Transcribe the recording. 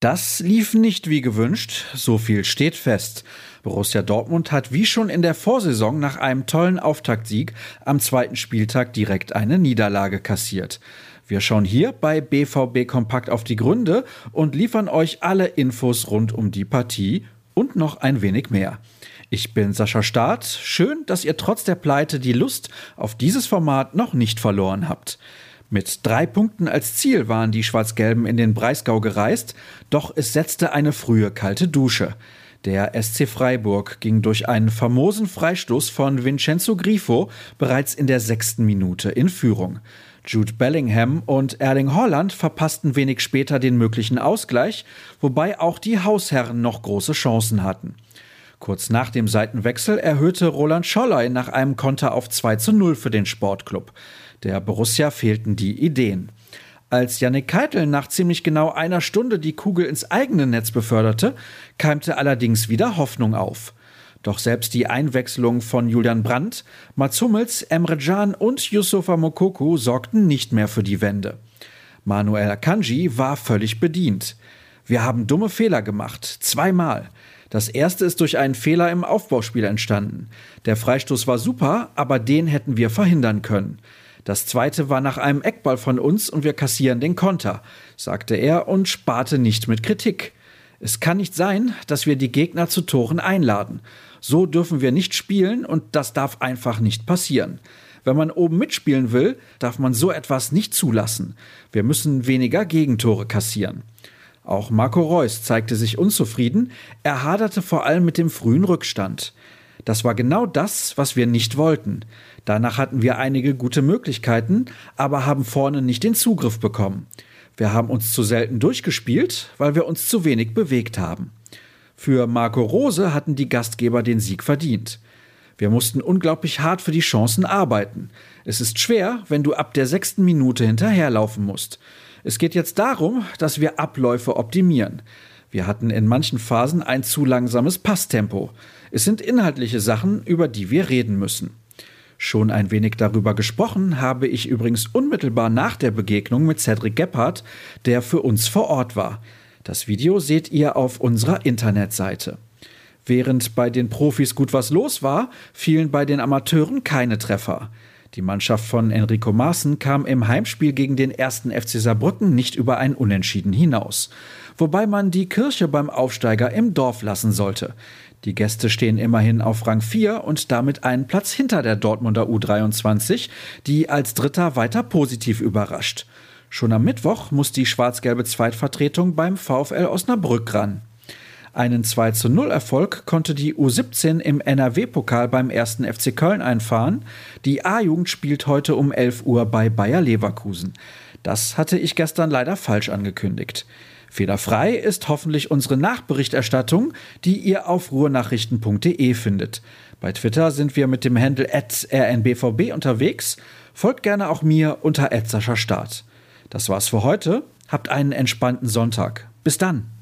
Das lief nicht wie gewünscht, so viel steht fest. Borussia Dortmund hat wie schon in der Vorsaison nach einem tollen Auftaktsieg am zweiten Spieltag direkt eine Niederlage kassiert. Wir schauen hier bei BVB Kompakt auf die Gründe und liefern euch alle Infos rund um die Partie und noch ein wenig mehr. Ich bin Sascha Staat. Schön, dass ihr trotz der Pleite die Lust auf dieses Format noch nicht verloren habt. Mit drei Punkten als Ziel waren die Schwarz-Gelben in den Breisgau gereist, doch es setzte eine frühe kalte Dusche. Der SC Freiburg ging durch einen famosen Freistoß von Vincenzo Grifo bereits in der sechsten Minute in Führung. Jude Bellingham und Erling Holland verpassten wenig später den möglichen Ausgleich, wobei auch die Hausherren noch große Chancen hatten. Kurz nach dem Seitenwechsel erhöhte Roland Scholley nach einem Konter auf 2 zu 0 für den Sportclub. Der Borussia fehlten die Ideen. Als Yannick Keitel nach ziemlich genau einer Stunde die Kugel ins eigene Netz beförderte, keimte allerdings wieder Hoffnung auf. Doch selbst die Einwechslung von Julian Brandt, Mats Hummels, Emre Can und Yusufa Mokoku sorgten nicht mehr für die Wende. Manuel Akanji war völlig bedient. Wir haben dumme Fehler gemacht, zweimal. Das erste ist durch einen Fehler im Aufbauspiel entstanden. Der Freistoß war super, aber den hätten wir verhindern können. Das zweite war nach einem Eckball von uns und wir kassieren den Konter, sagte er und sparte nicht mit Kritik. Es kann nicht sein, dass wir die Gegner zu Toren einladen. So dürfen wir nicht spielen und das darf einfach nicht passieren. Wenn man oben mitspielen will, darf man so etwas nicht zulassen. Wir müssen weniger Gegentore kassieren. Auch Marco Reus zeigte sich unzufrieden, er haderte vor allem mit dem frühen Rückstand. Das war genau das, was wir nicht wollten. Danach hatten wir einige gute Möglichkeiten, aber haben vorne nicht den Zugriff bekommen. Wir haben uns zu selten durchgespielt, weil wir uns zu wenig bewegt haben. Für Marco Rose hatten die Gastgeber den Sieg verdient. Wir mussten unglaublich hart für die Chancen arbeiten. Es ist schwer, wenn du ab der sechsten Minute hinterherlaufen musst. Es geht jetzt darum, dass wir Abläufe optimieren. Wir hatten in manchen Phasen ein zu langsames Passtempo. Es sind inhaltliche Sachen, über die wir reden müssen. Schon ein wenig darüber gesprochen habe ich übrigens unmittelbar nach der Begegnung mit Cedric Gebhardt, der für uns vor Ort war. Das Video seht ihr auf unserer Internetseite. Während bei den Profis gut was los war, fielen bei den Amateuren keine Treffer. Die Mannschaft von Enrico Maaßen kam im Heimspiel gegen den ersten FC Saarbrücken nicht über ein Unentschieden hinaus. Wobei man die Kirche beim Aufsteiger im Dorf lassen sollte. Die Gäste stehen immerhin auf Rang 4 und damit einen Platz hinter der Dortmunder U23, die als Dritter weiter positiv überrascht. Schon am Mittwoch muss die schwarz-gelbe Zweitvertretung beim VfL Osnabrück ran. Einen 2 zu 0 Erfolg konnte die U17 im NRW-Pokal beim ersten FC Köln einfahren. Die A-Jugend spielt heute um 11 Uhr bei Bayer Leverkusen. Das hatte ich gestern leider falsch angekündigt. Fehlerfrei ist hoffentlich unsere Nachberichterstattung, die ihr auf ruhrnachrichten.de findet. Bei Twitter sind wir mit dem Handle rnbvb unterwegs. Folgt gerne auch mir unter Start. Das war's für heute. Habt einen entspannten Sonntag. Bis dann.